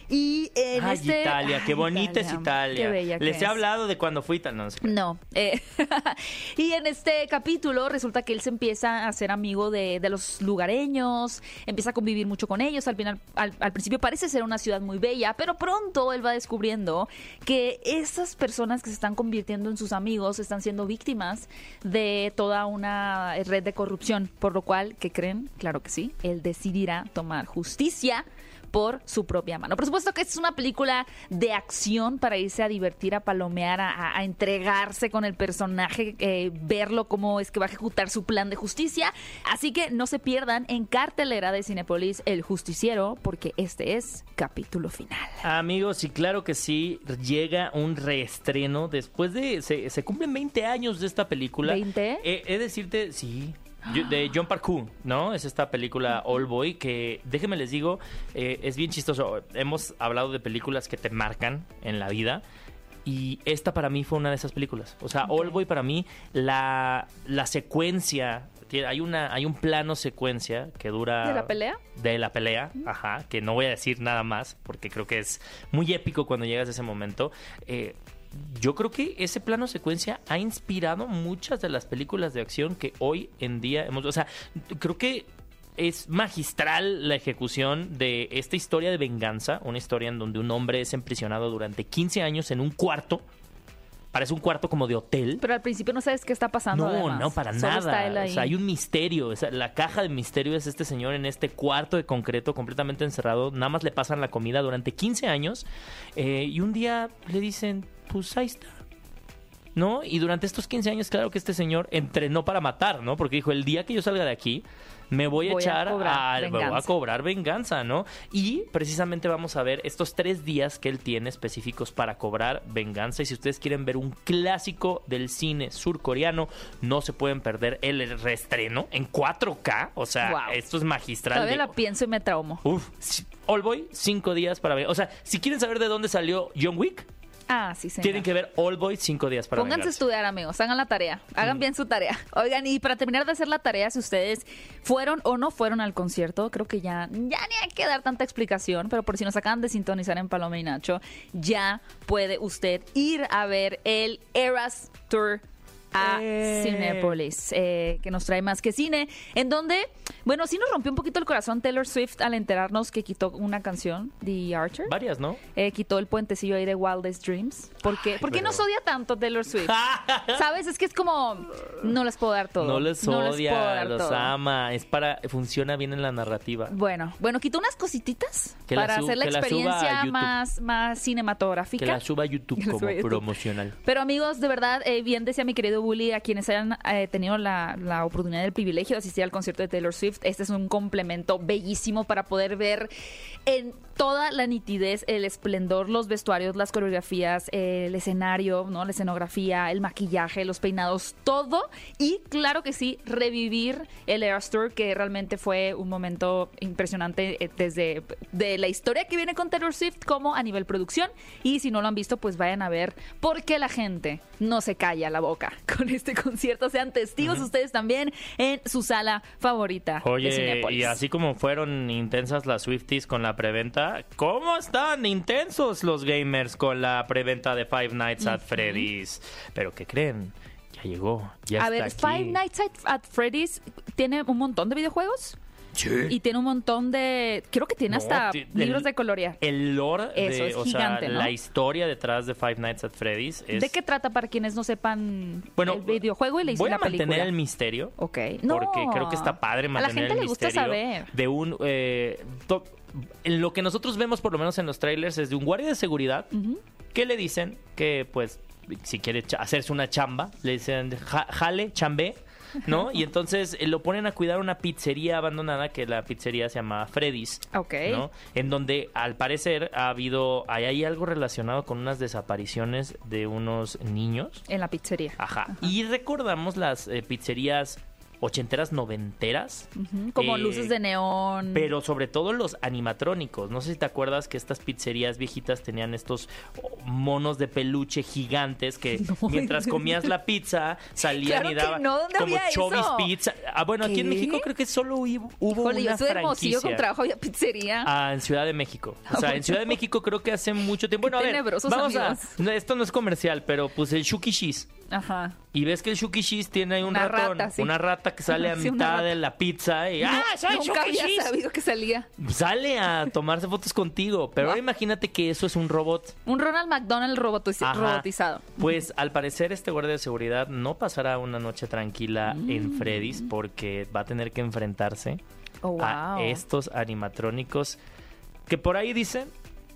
C: Y en
B: Ay,
C: este...
B: Italia, qué
C: Ay,
B: bonita es Italia.
C: Qué bella que
B: Les he
C: es.
B: hablado de cuando fui tal, no, no sé.
C: No. eh, *laughs* y en este capítulo resulta que él se empieza a ser amigo de, de los lugareños, empieza a convivir mucho con ellos. Al, final, al, al principio parece ser una ciudad muy bella, pero pronto él va descubriendo que esas personas que se están convirtiendo en sus amigos están siendo víctimas de toda una red de corrupción. Por lo cual, ¿qué creen? Claro que sí, él decidirá tomar justicia por su propia mano. Por supuesto que es una película de acción para irse a divertir, a palomear, a, a entregarse con el personaje, eh, verlo cómo es que va a ejecutar su plan de justicia. Así que no se pierdan en cartelera de Cinepolis El Justiciero, porque este es capítulo final.
B: Amigos, y claro que sí, llega un reestreno después de. Se, se cumplen 20 años de esta película.
C: ¿20?
B: Eh, he de decirte, sí. De John Parkour, ¿no? Es esta película All Boy que, déjenme les digo, eh, es bien chistoso. Hemos hablado de películas que te marcan en la vida. Y esta para mí fue una de esas películas. O sea, All Boy para mí, la, la secuencia, hay, una, hay un plano secuencia que dura...
C: ¿De la pelea?
B: De la pelea, ajá, que no voy a decir nada más porque creo que es muy épico cuando llegas a ese momento. Eh, yo creo que ese plano secuencia ha inspirado muchas de las películas de acción que hoy en día hemos... O sea, creo que es magistral la ejecución de esta historia de venganza, una historia en donde un hombre es emprisionado durante 15 años en un cuarto. Parece un cuarto como de hotel.
C: Pero al principio no sabes qué está pasando.
B: No,
C: además.
B: no, para
C: Solo
B: nada. O sea, hay un misterio. O sea, la caja de misterio es este señor en este cuarto de concreto completamente encerrado. Nada más le pasan la comida durante 15 años. eh, y un día le dicen, pues ahí está. ¿No? Y durante estos 15 años, claro que este señor entrenó para matar, ¿no? Porque dijo, el día que yo salga de aquí, me voy a
C: Voy a
B: echar
C: cobrar
B: me voy a cobrar venganza, ¿no? Y precisamente vamos a ver estos tres días que él tiene específicos para cobrar venganza. Y si ustedes quieren ver un clásico del cine surcoreano, no se pueden perder el reestreno en 4K. O sea,
C: Wow.
B: esto es magistral.
C: Todavía la pienso y me traumo.
B: Uf, All Boy, cinco días para ver. O sea, si quieren saber de dónde salió John Wick,
C: Ah, sí, señor.
B: tienen que ver All Boy, cinco días para
C: Pónganse a estudiar, amigos. Hagan la tarea. Hagan bien su tarea. Oigan, y para terminar de hacer la tarea, si ustedes fueron o no fueron al concierto, creo que ya, ya ni hay que dar tanta explicación, pero por si nos acaban de sintonizar en Paloma y Nacho, ya puede usted ir a ver el Eras Tour a
B: Eh.
C: Cinepolis, eh, que nos trae más que cine, en donde, bueno, sí nos rompió un poquito el corazón Taylor Swift al enterarnos que quitó una canción, The Archer.
B: Varias, ¿no?
C: Eh, quitó el puentecillo ahí de Wildest Dreams. ¿Por qué?
B: Ay,
C: ¿Por qué
B: pero-
C: nos odia tanto Taylor Swift? *laughs* ¿Sabes? Es que es como, no les puedo dar todo.
B: No les odia,
C: dar
B: los
C: todo.
B: ama. Es para, funciona bien en la narrativa.
C: Bueno, bueno, quitó unas cosititas
B: Que
C: para hacer la experiencia más, más cinematográfica.
B: Que la suba a YouTube *laughs* como
C: YouTube.
B: promocional.
C: Pero amigos, de verdad, eh, bien decía mi querido A quienes hayan eh, tenido la, la oportunidad, el privilegio de asistir al concierto de Taylor Swift, este es un complemento bellísimo para poder ver en toda la nitidez, el esplendor, los vestuarios, las coreografías, el escenario, ¿no? la escenografía, el maquillaje, los peinados, todo. Y claro que sí, revivir el Eras Tour, que realmente fue un momento impresionante eh, desde de la historia que viene con Taylor Swift como a nivel producción. Y si no lo han visto, pues vayan a ver por qué la gente no se calla la boca *laughs* con este concierto. Sean testigos ustedes también en su sala favorita de
B: Oye,
C: Cinépolis.
B: y así como fueron intensas las Swifties con la preventa, ¿cómo están intensos los gamers con la preventa de Five Nights at Freddy's? Pero ¿qué creen? Ya llegó, ya
C: a
B: está
C: ver,
B: aquí.
C: Five Nights at, Freddy's tiene un montón de videojuegos
B: Sí.
C: y tiene un montón de... Creo que tiene
B: No,
C: hasta
B: ti-
C: libros de colorear.
B: El lore
C: Eso
B: de,
C: es
B: o
C: gigante,
B: sea,
C: ¿no?
B: la historia detrás de Five Nights at Freddy's es...
C: ¿De qué trata para quienes no sepan el videojuego y la,
B: voy
C: la
B: a mantener el misterio.
C: Ok. No.
B: Porque creo que está padre
C: A la
B: mantener
C: gente
B: el
C: le gusta
B: misterio
C: saber.
B: de un eh, to- en lo que nosotros vemos por lo menos en los trailers es de un guardia de seguridad que le dicen que pues si quiere hacerse una chamba le dicen "Ja- jale chambe ¿no? *laughs* Y entonces eh, lo ponen a cuidar una pizzería abandonada que la pizzería se llama Freddy's.
C: Ok.
B: ¿no? En donde al parecer ha habido, hay, hay algo relacionado con unas desapariciones de unos niños.
C: En la pizzería.
B: Ajá. Y recordamos las eh, pizzerías ochenteras, noventeras.
C: Como
B: Eh,
C: luces de neón.
B: Pero sobre todo los animatrónicos. No sé si te acuerdas que estas pizzerías viejitas tenían estos oh, monos de peluche gigantes que *laughs*
C: No. *laughs*
B: mientras comías la pizza salían
C: Claro
B: y daban
C: no, ¿dónde
B: como
C: eso?
B: Pizza. Ah, bueno, aquí en. México creo que solo hubo, hubo
C: Híjole, yo
B: una
C: de Hermosillo, con
B: franquicia.
C: trabajo había pizzería.
B: Ah, en Ciudad de México. O
C: Ah,
B: sea, en. Ciudad de México creo que hace mucho tiempo. Bueno, a ver, vamos
C: amigos.
B: a. esto no es comercial, pero pues el Shuki Cheese.
C: Ajá.
B: Y ves que el Shuki Cheese tiene ahí un
C: Una
B: ratón,
C: rata, sí.
B: una rata que sale a *laughs*
C: Sí,
B: mitad de la pizza y ¡ah, soy
C: Nunca
B: Shuki
C: había sabido que salía.
B: Sale a tomarse fotos contigo. Pero ahora imagínate que eso es un robot.
C: Un Ronald McDonald robotiz- robotizado.
B: Pues al parecer este guardia de seguridad no pasará una noche tranquila
C: Mm.
B: en Freddy's porque va a tener que enfrentarse
C: Oh,
B: a estos animatrónicos que por ahí dicen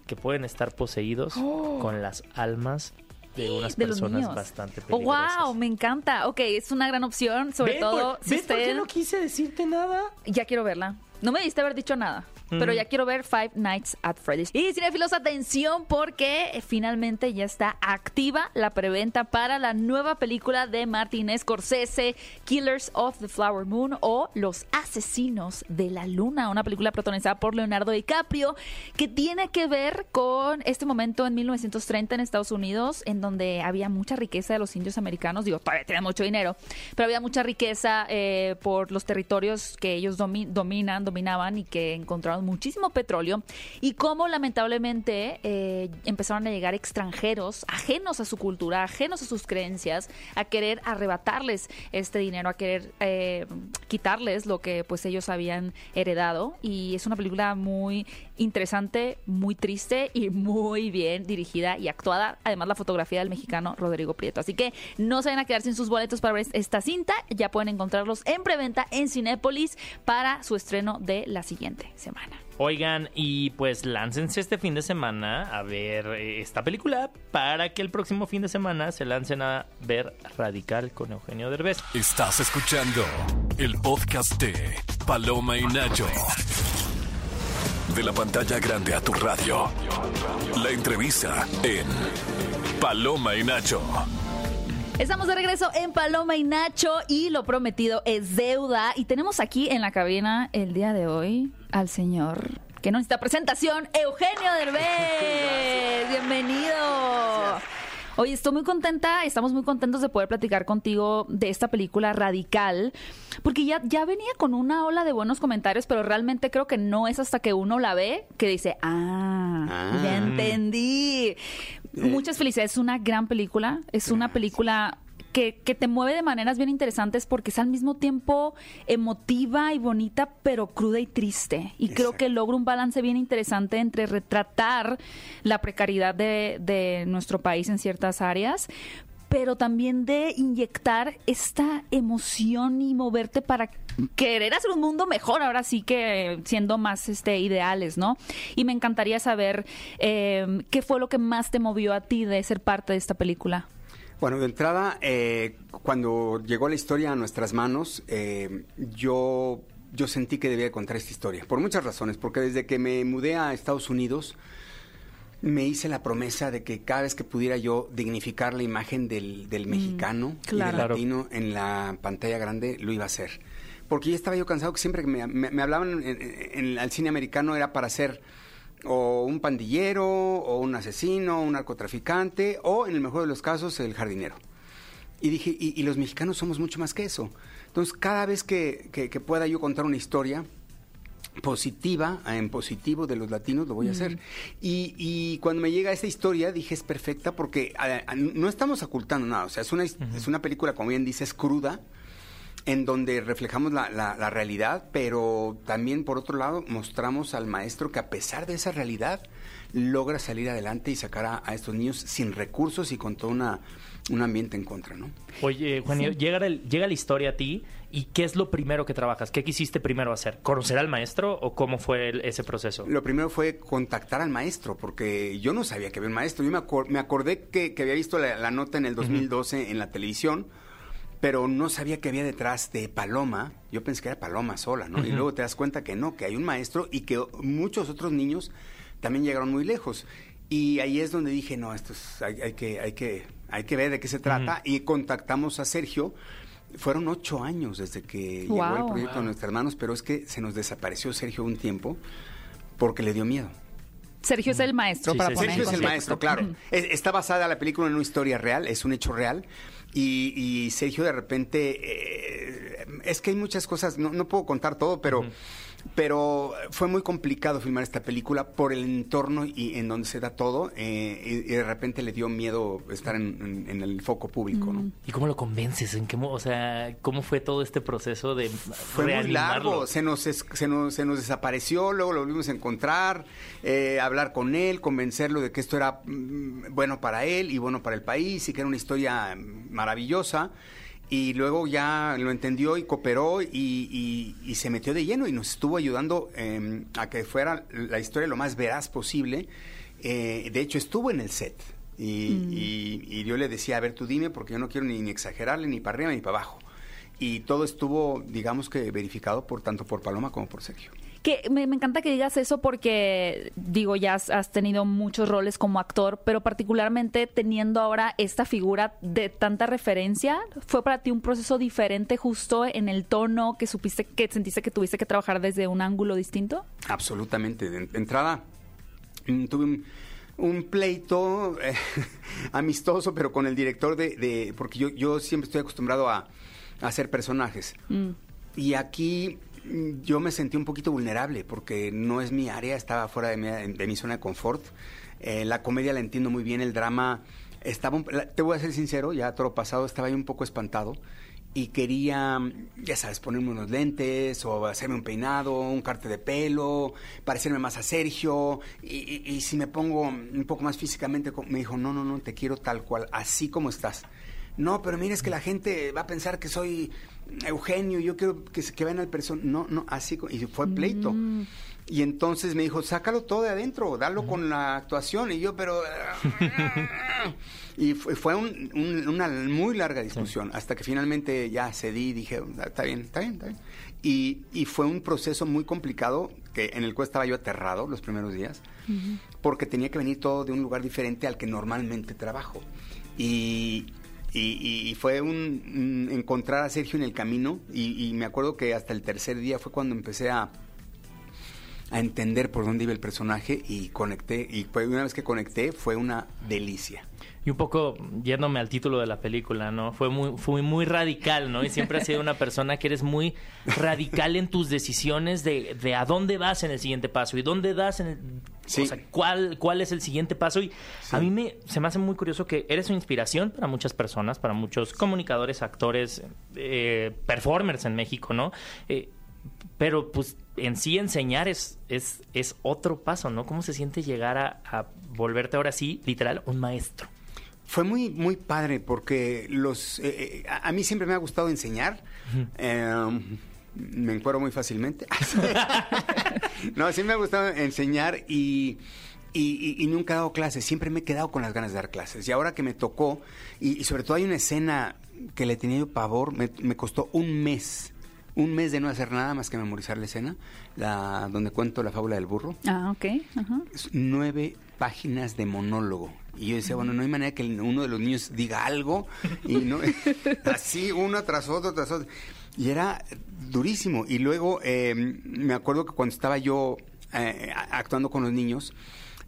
B: que pueden estar poseídos *gasps* con las almas de unas
C: de
B: personas bastante
C: Oh,
B: peligrosas.
C: wow, me encanta. Ok, es una gran opción, sobre
B: ¿Ven
C: todo
B: por,
C: si
B: ¿ves por qué no quise decirte nada?
C: Ya quiero verla. No me diste haber dicho nada. Pero ya quiero ver Five Nights at Freddy's. Y cinefilos, atención porque eh, finalmente ya está activa la preventa para la nueva película de Martin Scorsese, Killers of the Flower Moon o Los Asesinos de la Luna, una película protagonizada por Leonardo DiCaprio que tiene que ver con este momento en 1930 en Estados Unidos en donde había mucha riqueza de los indios americanos, digo, todavía tienen mucho dinero, pero había mucha riqueza eh, por los territorios que ellos domi- dominan, dominaban y que encontraron muchísimo petróleo y cómo lamentablemente eh, empezaron a llegar extranjeros ajenos a su cultura, ajenos a sus creencias, a querer arrebatarles este dinero, a querer eh, quitarles lo que pues ellos habían heredado y es una película muy interesante, muy triste y muy bien dirigida y actuada. Además la fotografía del mexicano Rodrigo Prieto. Así que no se vayan a quedar sin sus boletos para ver esta cinta. Ya pueden encontrarlos en preventa en Cinépolis para su estreno de la siguiente semana.
B: Oigan, y pues láncense este fin de semana a ver eh, esta película para que el próximo fin de semana se lancen a ver Radical con Eugenio Derbez.
A: Estás escuchando el podcast de Paloma y Nacho. De la pantalla grande a tu radio. La entrevista en Paloma y Nacho.
C: Estamos de regreso en Paloma y Nacho y lo prometido es deuda. Y tenemos aquí en la cabina el día de hoy al señor que no necesita presentación, Eugenio Derbez. Bienvenido. Oye, estoy muy contenta, estamos muy contentos de poder platicar contigo de esta película radical, porque ya, ya venía con una ola de buenos comentarios, pero realmente creo que no es hasta que uno la ve que dice, ah,
E: Ah.
C: ya entendí. Muchas felicidades, es una gran película, es una película que, que te mueve de maneras bien interesantes porque es al mismo tiempo emotiva y bonita, pero cruda y triste. Y creo que logra un balance bien interesante entre retratar la precariedad de, de nuestro país en ciertas áreas, pero también de inyectar esta emoción y moverte para querer hacer un mundo mejor, ahora sí que siendo más este ideales, ¿no? Y me encantaría saber eh, qué fue lo que más te movió a ti de ser parte de esta película.
E: Bueno, de entrada, eh, cuando llegó la historia a nuestras manos, eh, yo, yo sentí que debía contar esta historia, por muchas razones, porque desde que me mudé a Estados Unidos, me hice la promesa de que cada vez que pudiera yo dignificar la imagen del, del mexicano y
C: claro.
E: del latino en la pantalla grande, lo iba a hacer. Porque ya estaba yo cansado que siempre que me, me- me hablaban en, en- al cine americano era para ser o un pandillero, o un asesino, un narcotraficante, o en el mejor de los casos, el jardinero. Y dije, y, y los mexicanos somos mucho más que eso. Entonces, cada vez que, que- que pueda yo contar una historia positiva, en positivo de los latinos, lo voy a hacer. Y, y cuando me llega esta historia, dije, es perfecta porque a- a- no estamos ocultando nada. O sea, es una, es una película, como bien dices, cruda, en donde reflejamos la, la- la realidad, pero también, por otro lado, mostramos al maestro que a pesar de esa realidad, logra salir adelante y sacar a, a estos niños sin recursos y con todo una, un ambiente en contra, ¿no?
B: Oye, Eugenio, llega, el- llega la historia a ti y ¿qué es lo primero que trabajas? ¿Qué quisiste primero hacer? ¿Conocer al maestro o cómo fue el- ese proceso?
E: Lo primero fue contactar al maestro, porque yo no sabía que había un maestro. Yo me, acor- me acordé que, que había visto la, la nota en el 2012 en la televisión, pero no sabía que había detrás de Paloma. Yo pensé que era Paloma sola, ¿no? Y luego te das cuenta que no, que hay un maestro y que muchos otros niños también llegaron muy lejos. Y ahí es donde dije, no, esto es- hay, hay que, hay, que, hay que ver de qué se trata. Y contactamos a Sergio Fueron ocho años desde que llegó el
C: Wow.
E: proyecto de nuestras manos, pero es que se nos desapareció Sergio un tiempo porque le dio miedo.
C: Sergio es el maestro
B: Sí,
C: para
B: sí,
C: poner
E: Sergio
C: en
E: es el maestro, claro. Está basada la película en una historia real, es un hecho real. Y, y Sergio de repente, eh, es que hay muchas cosas, no, no puedo contar todo, pero, pero fue muy complicado filmar esta película por el entorno y en donde se da todo. eh, y, y de repente le dio miedo estar en, en- en el foco público, ¿no?
B: ¿Y cómo lo convences? ¿En qué, o sea, cómo fue todo este proceso de
E: Fue muy largo, se nos, es- se, nos, se nos desapareció, luego lo volvimos a encontrar, eh, hablar con él, convencerlo de que esto era mm, bueno para él y bueno para el país y que era una historia mm, maravillosa. Y luego ya lo entendió y cooperó y, y- y se metió de lleno y nos estuvo ayudando eh, a que fuera la historia lo más veraz posible. Eh, de hecho, estuvo en el set. Y, y- y yo le decía, a ver, tú dime, porque yo no quiero ni, ni exagerarle ni para arriba ni para abajo. Y todo estuvo, digamos que verificado por tanto por Paloma como por Sergio.
C: Que me, me encanta que digas eso porque, digo, ya has, has tenido muchos roles como actor, pero particularmente teniendo ahora esta figura de tanta referencia, ¿fue para ti un proceso diferente justo en el tono que supiste, que sentiste que tuviste que trabajar desde un ángulo distinto?
E: Absolutamente. De, entrada, mm, tuve un, un pleito eh, *laughs* amistoso, pero con el director de... de- porque yo, yo siempre estoy acostumbrado a, a hacer personajes. Y aquí mm, yo me sentí un poquito vulnerable porque no es mi área, estaba fuera de mi, zona de confort. Eh, la comedia la entiendo muy bien, el drama estaba, un- te voy a ser sincero, ya todo pasado estaba yo un poco espantado y quería, ya sabes, ponerme unos lentes o hacerme un peinado, un corte de pelo, parecerme más a Sergio y, y- si me pongo un poco más físicamente, me dijo, no, no, no, te quiero tal cual, así como estás. No, pero mira, es que la gente va a pensar que soy Eugenio, yo quiero que, se- que vean al personaje. No, no, así. Y fue pleito. Y entonces me dijo, sácalo todo de adentro, dalo con la actuación. Y yo, pero... *laughs* y fue, fue un- un- una muy larga discusión, hasta que finalmente ya cedí y dije, está bien, está bien, está bien. Y, y fue un proceso muy complicado, que en el cual estaba yo aterrado los primeros días, porque tenía que venir todo de un lugar diferente al que normalmente trabajo. Y, y- fue un, encontrar a Sergio en el camino y, me acuerdo que hasta el tercer día fue cuando empecé a, a entender por dónde iba el personaje y conecté y fue una vez que conecté fue una delicia.
B: Y un poco yéndome al título de la película, ¿no? Fue muy, fue muy radical, ¿no? Y siempre has sido una persona que eres muy radical en tus decisiones de, de a dónde vas en el siguiente paso y dónde das en el...
E: Sí.
B: O sea, ¿cuál, cuál es el siguiente paso. Y a mí me, se me hace muy curioso que eres una inspiración para muchas personas, para muchos comunicadores, actores, eh, performers en México, ¿no? Eh, pero pues en sí enseñar es, es, es otro paso, ¿no? ¿Cómo se siente llegar a, a volverte ahora sí, literal, un maestro?
E: Fue muy muy padre porque los eh, a, a mí siempre me ha gustado enseñar. Eh, me encuero muy fácilmente. *laughs* no, sí me ha gustado enseñar y, y, nunca he dado clases. Siempre me he quedado con las ganas de dar clases. Y ahora que me tocó, y, y sobre todo hay una escena que le tenía yo pavor, me, me costó un mes. Un mes de no hacer nada más que memorizar la escena, la, donde cuento la fábula del burro.
C: Ah, ok.
E: Es nueve páginas de monólogo. Y yo decía, bueno, no hay manera que uno de los niños diga algo. Y no, *laughs* *laughs* así, uno tras otro, tras otro. Y era durísimo. Y luego eh, me acuerdo que cuando estaba yo eh, actuando con los niños,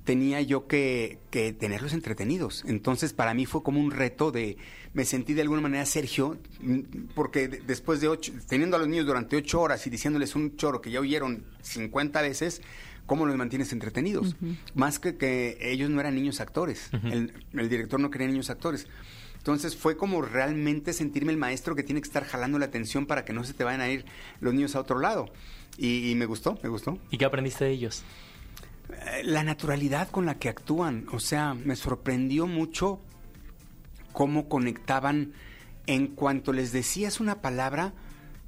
E: tenía yo que, que tenerlos entretenidos. Entonces, para mí fue como un reto de... Me sentí de alguna manera Sergio, mm, porque de- después de ocho, teniendo a los niños durante ocho horas y diciéndoles un choro que ya oyeron 50 veces, ¿cómo los mantienes entretenidos? Más que que ellos no eran niños actores. el, el director no quería niños actores. Entonces fue como realmente sentirme el maestro que tiene que estar jalando la atención para que no se te vayan a ir los niños a otro lado. Y, y me gustó, me gustó.
B: ¿Y qué aprendiste de ellos?
E: Eh, La naturalidad con la que actúan, o sea, me sorprendió mucho cómo conectaban en cuanto les decías una palabra,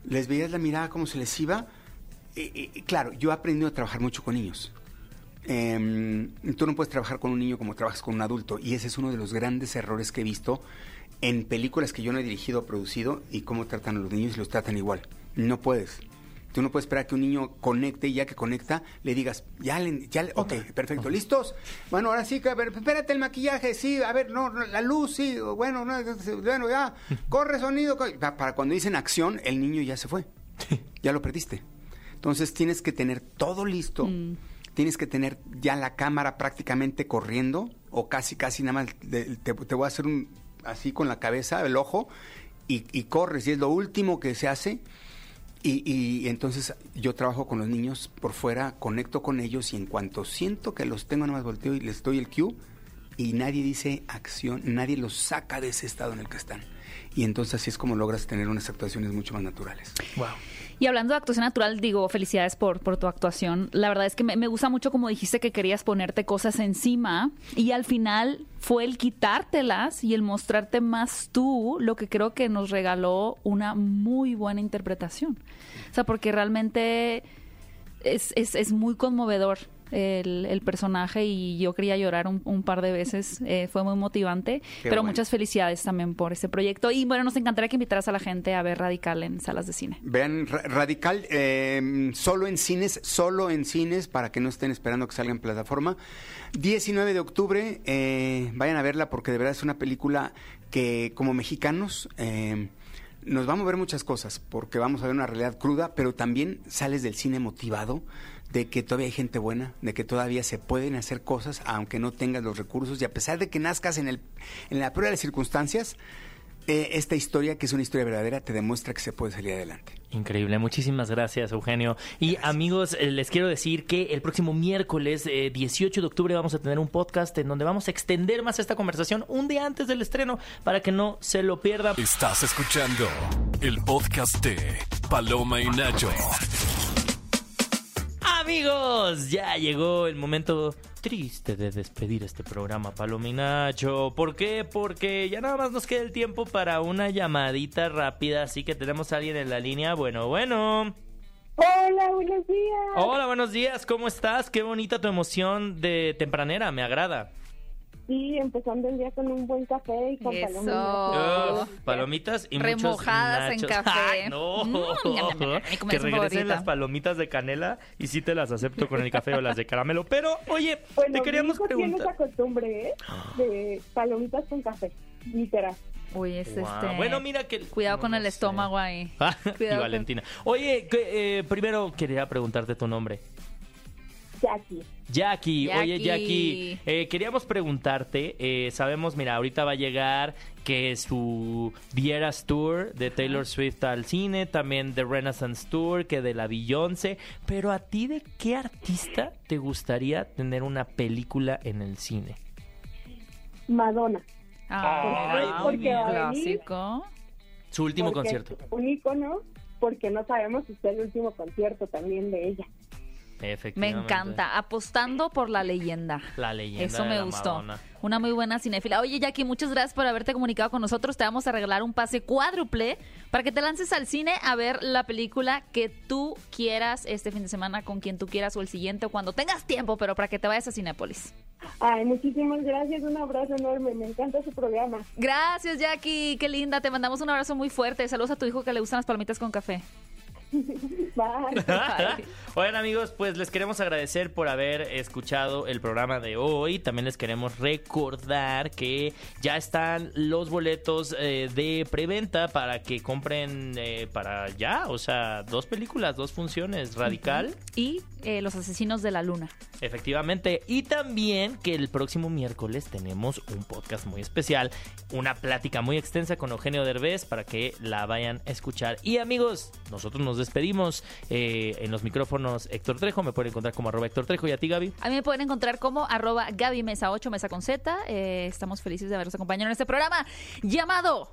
E: les veías la mirada como se les iba. Y, y, claro, yo he aprendido a trabajar mucho con niños. Em, tú no puedes trabajar con un niño como trabajas con un adulto y ese es uno de los grandes errores que he visto en películas que yo no he dirigido o producido y cómo tratan a los niños y los tratan igual. No puedes. Tú no puedes esperar que un niño conecte y ya que conecta, le digas, ya, le, ya, le- ok, perfecto, ¿listos? Bueno, ahora sí, a ver, espérate el maquillaje, sí, a ver, no, la luz, sí, bueno, no, bueno, ya, corre sonido. Para cuando dicen acción, el niño ya se fue, ya lo perdiste. Entonces tienes que tener todo listo, tienes que tener ya la cámara prácticamente corriendo, o casi, casi nada más, te, te voy a hacer un, así con la cabeza, el ojo, y, y corres, y es lo último que se hace. Y, y entonces yo trabajo con los niños por fuera, conecto con ellos y en cuanto siento que los tengo, nada más volteo y les doy el cue y nadie dice acción, nadie los saca de ese estado en el que están. Y entonces así es como logras tener unas actuaciones mucho más naturales.
B: Wow.
C: Y hablando de actuación natural, digo, felicidades por, por tu actuación. La verdad es que me, me gusta mucho como dijiste que querías ponerte cosas encima y al final fue el quitártelas y el mostrarte más tú lo que creo que nos regaló una muy buena interpretación. O sea, porque realmente es, es, es muy conmovedor el, el personaje y yo quería llorar un, un par de veces. Eh, fue muy motivante.
E: Qué
C: pero
E: bueno.
C: muchas felicidades también por este proyecto. Y bueno, nos encantaría que invitaras a la gente a ver Radical en salas de cine.
E: Vean Ra- Radical, eh, solo en cines, solo en cines, para que no estén esperando que salga en plataforma. 19 de octubre, eh, vayan a verla porque de verdad es una película que como mexicanos eh, nos va a mover muchas cosas, porque vamos a ver una realidad cruda, pero también sales del cine motivado de que todavía hay gente buena, de que todavía se pueden hacer cosas aunque no tengas los recursos y a pesar de que nazcas en, el, en la prueba de las circunstancias, eh, esta historia, que es una historia verdadera, te demuestra que se puede salir adelante.
B: Increíble, muchísimas gracias Eugenio. Y amigos, eh, les quiero decir que el próximo miércoles eh, 18 de octubre vamos a tener un podcast en donde vamos a extender más esta conversación un día antes del estreno para que no se lo pierdan.
A: Estás escuchando el podcast de Paloma y Nacho.
B: Amigos, ya llegó el momento triste de despedir este programa Palominacho. ¿Por qué? Porque ya nada más nos queda el tiempo para una llamadita rápida, así que tenemos a alguien en la línea. Bueno, bueno.
D: Hola, buenos días.
B: Hola, buenos días, ¿cómo estás? Qué bonita tu emoción de tempranera, me agrada.
D: Sí, empezando el día con un buen café y con
C: Eso.
D: palomitas.
B: Palomitas y
C: Remojadas en
B: muchos nachos.
C: café.
B: Ay, no.
C: Mm, *laughs*
B: que regresen las palomitas de canela y sí te las acepto con el café o las de caramelo. Pero, oye,
D: Bueno,
B: te queríamos
D: mi hijo tiene
B: preguntar.
D: esa costumbre, ¿eh? De palomitas con café, literal.
C: Uy, es este.
B: Bueno, mira que...
C: Cuidado con el
B: sé.
C: estómago ahí. *laughs*
B: Ah, y
C: Cuidado con-
B: Valentina. Oye, que, eh, primero quería preguntarte tu nombre.
D: Jackie.
B: Jackie, oye
C: Jackie.
B: Eh, queríamos preguntarte, eh, sabemos, mira, ahorita va a llegar que su The Eras Tour de Taylor Swift al cine, también The Renaissance Tour, que de la Beyoncé, pero a ti de qué artista te gustaría tener una película en el cine?
D: Madonna.
C: Ay,
B: Ay,
D: porque venir,
C: clásico.
B: Su último
D: porque
B: concierto.
D: Un ícono, porque no sabemos si es el último concierto también de ella.
C: Me encanta. Apostando por la leyenda.
B: La leyenda
C: Eso
B: de
C: me
B: la
C: gustó.
B: Madonna.
C: Una muy buena cinéfila. Oye, Jackie, muchas gracias por haberte comunicado con nosotros. Te vamos a regalar un pase cuádruple para que te lances al cine a ver la película que tú quieras este fin de semana con quien tú quieras o el siguiente o cuando tengas tiempo, pero para que te vayas a Cinépolis.
D: Ay, muchísimas gracias, un abrazo enorme, me encanta su programa.
C: Gracias, Jackie. Qué linda. Te mandamos un abrazo muy fuerte. Saludos a tu hijo que le gustan las palomitas con café. *laughs*
D: Bye.
C: Bye. *laughs*
B: Oigan amigos, pues les queremos agradecer por haber escuchado el programa de hoy. También les queremos recordar que ya están los boletos eh, de preventa para que compren eh, para ya, o sea, dos películas, dos funciones, Radical,
C: Y eh, Los Asesinos de la Luna.
B: efectivamente. Y también que el próximo miércoles tenemos un podcast muy especial, una plática muy extensa con Eugenio Derbez para que la vayan a escuchar. Y amigos, nosotros nos despedimos eh, en los micrófonos Héctor Trejo, me pueden encontrar como arroba Héctor Trejo y a ti Gaby.
C: A mí me pueden encontrar como arroba Gaby Mesa 8, Mesa con Z. Eh, estamos felices de haberlos acompañado en este programa llamado